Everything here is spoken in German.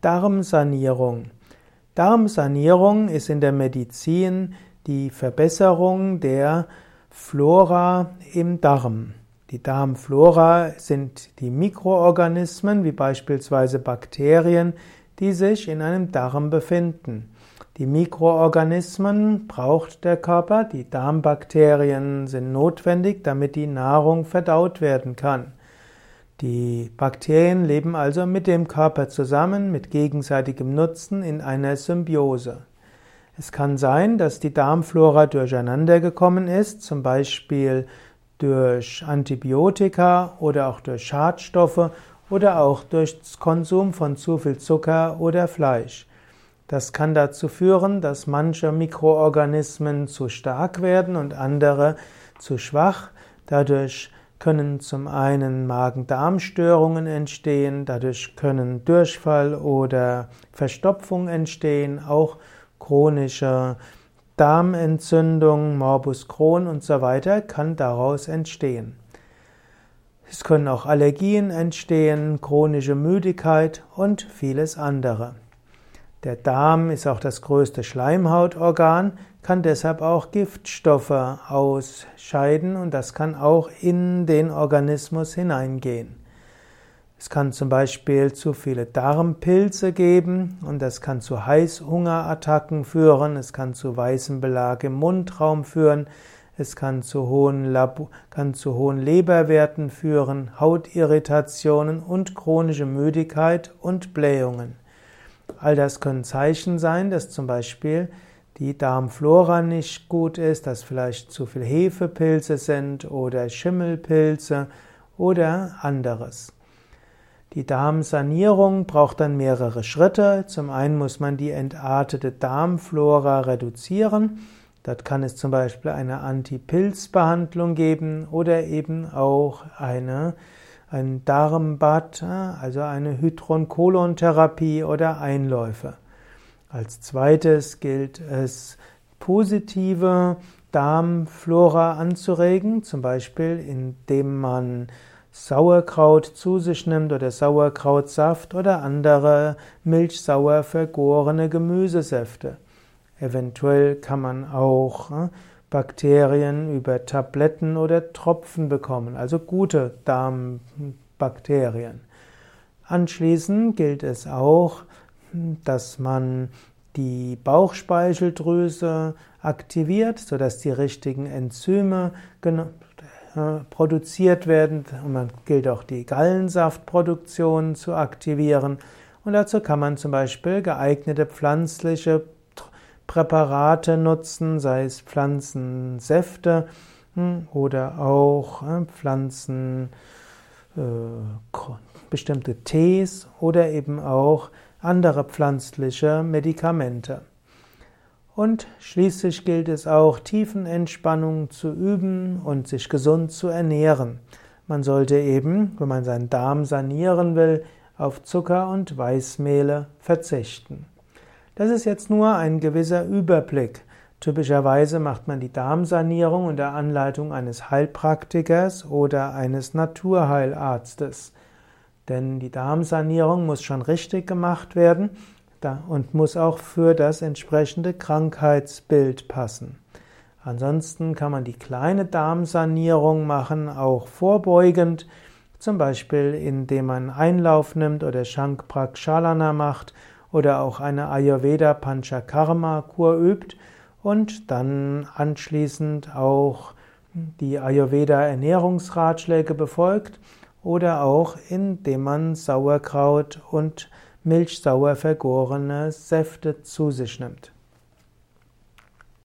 Darmsanierung. Darmsanierung ist in der Medizin die Verbesserung der Flora im Darm. Die Darmflora sind die Mikroorganismen, wie beispielsweise Bakterien, die sich in einem Darm befinden. Die Mikroorganismen braucht der Körper, die Darmbakterien sind notwendig, damit die Nahrung verdaut werden kann. Die Bakterien leben also mit dem Körper zusammen, mit gegenseitigem Nutzen in einer Symbiose. Es kann sein, dass die Darmflora durcheinander gekommen ist, zum Beispiel durch Antibiotika oder auch durch Schadstoffe oder auch durch Konsum von zu viel Zucker oder Fleisch. Das kann dazu führen, dass manche Mikroorganismen zu stark werden und andere zu schwach. Dadurch können zum einen Magen-Darm-Störungen entstehen, dadurch können Durchfall oder Verstopfung entstehen, auch chronische Darmentzündung, Morbus Crohn und so weiter kann daraus entstehen. Es können auch Allergien entstehen, chronische Müdigkeit und vieles andere. Der Darm ist auch das größte Schleimhautorgan, kann deshalb auch Giftstoffe ausscheiden und das kann auch in den Organismus hineingehen. Es kann zum Beispiel zu viele Darmpilze geben und das kann zu Heißhungerattacken führen, es kann zu weißem Belag im Mundraum führen, es kann zu hohen, Lab kann zu hohen Leberwerten führen, Hautirritationen und chronische Müdigkeit und Blähungen. All das können Zeichen sein, dass zum Beispiel die Darmflora nicht gut ist, dass vielleicht zu viel Hefepilze sind oder Schimmelpilze oder anderes. Die Darmsanierung braucht dann mehrere Schritte. Zum einen muss man die entartete Darmflora reduzieren. Dort kann es zum Beispiel eine Antipilzbehandlung geben oder eben auch eine ein Darmbad, also eine Hydronkolontherapie oder Einläufe. Als zweites gilt es, positive Darmflora anzuregen, zum Beispiel indem man Sauerkraut zu sich nimmt oder Sauerkrautsaft oder andere milchsauer vergorene Gemüsesäfte. Eventuell kann man auch Bakterien über Tabletten oder Tropfen bekommen, also gute Darmbakterien. Anschließend gilt es auch, dass man die Bauchspeicheldrüse aktiviert, sodass die richtigen Enzyme äh, produziert werden. Und man gilt auch die Gallensaftproduktion zu aktivieren. Und dazu kann man zum Beispiel geeignete pflanzliche Präparate nutzen, sei es Pflanzensäfte hm, oder auch äh, Pflanzen, äh, bestimmte Tees oder eben auch andere pflanzliche Medikamente. Und schließlich gilt es auch, Tiefenentspannung zu üben und sich gesund zu ernähren. Man sollte eben, wenn man seinen Darm sanieren will, auf Zucker und Weißmehle verzichten. Das ist jetzt nur ein gewisser Überblick. Typischerweise macht man die Darmsanierung unter Anleitung eines Heilpraktikers oder eines Naturheilarztes. Denn die Darmsanierung muss schon richtig gemacht werden und muss auch für das entsprechende Krankheitsbild passen. Ansonsten kann man die kleine Darmsanierung machen, auch vorbeugend, zum Beispiel indem man Einlauf nimmt oder Shankprakshalana macht oder auch eine Ayurveda Panchakarma Kur übt und dann anschließend auch die Ayurveda Ernährungsratschläge befolgt oder auch indem man Sauerkraut und milchsauer vergorene Säfte zu sich nimmt.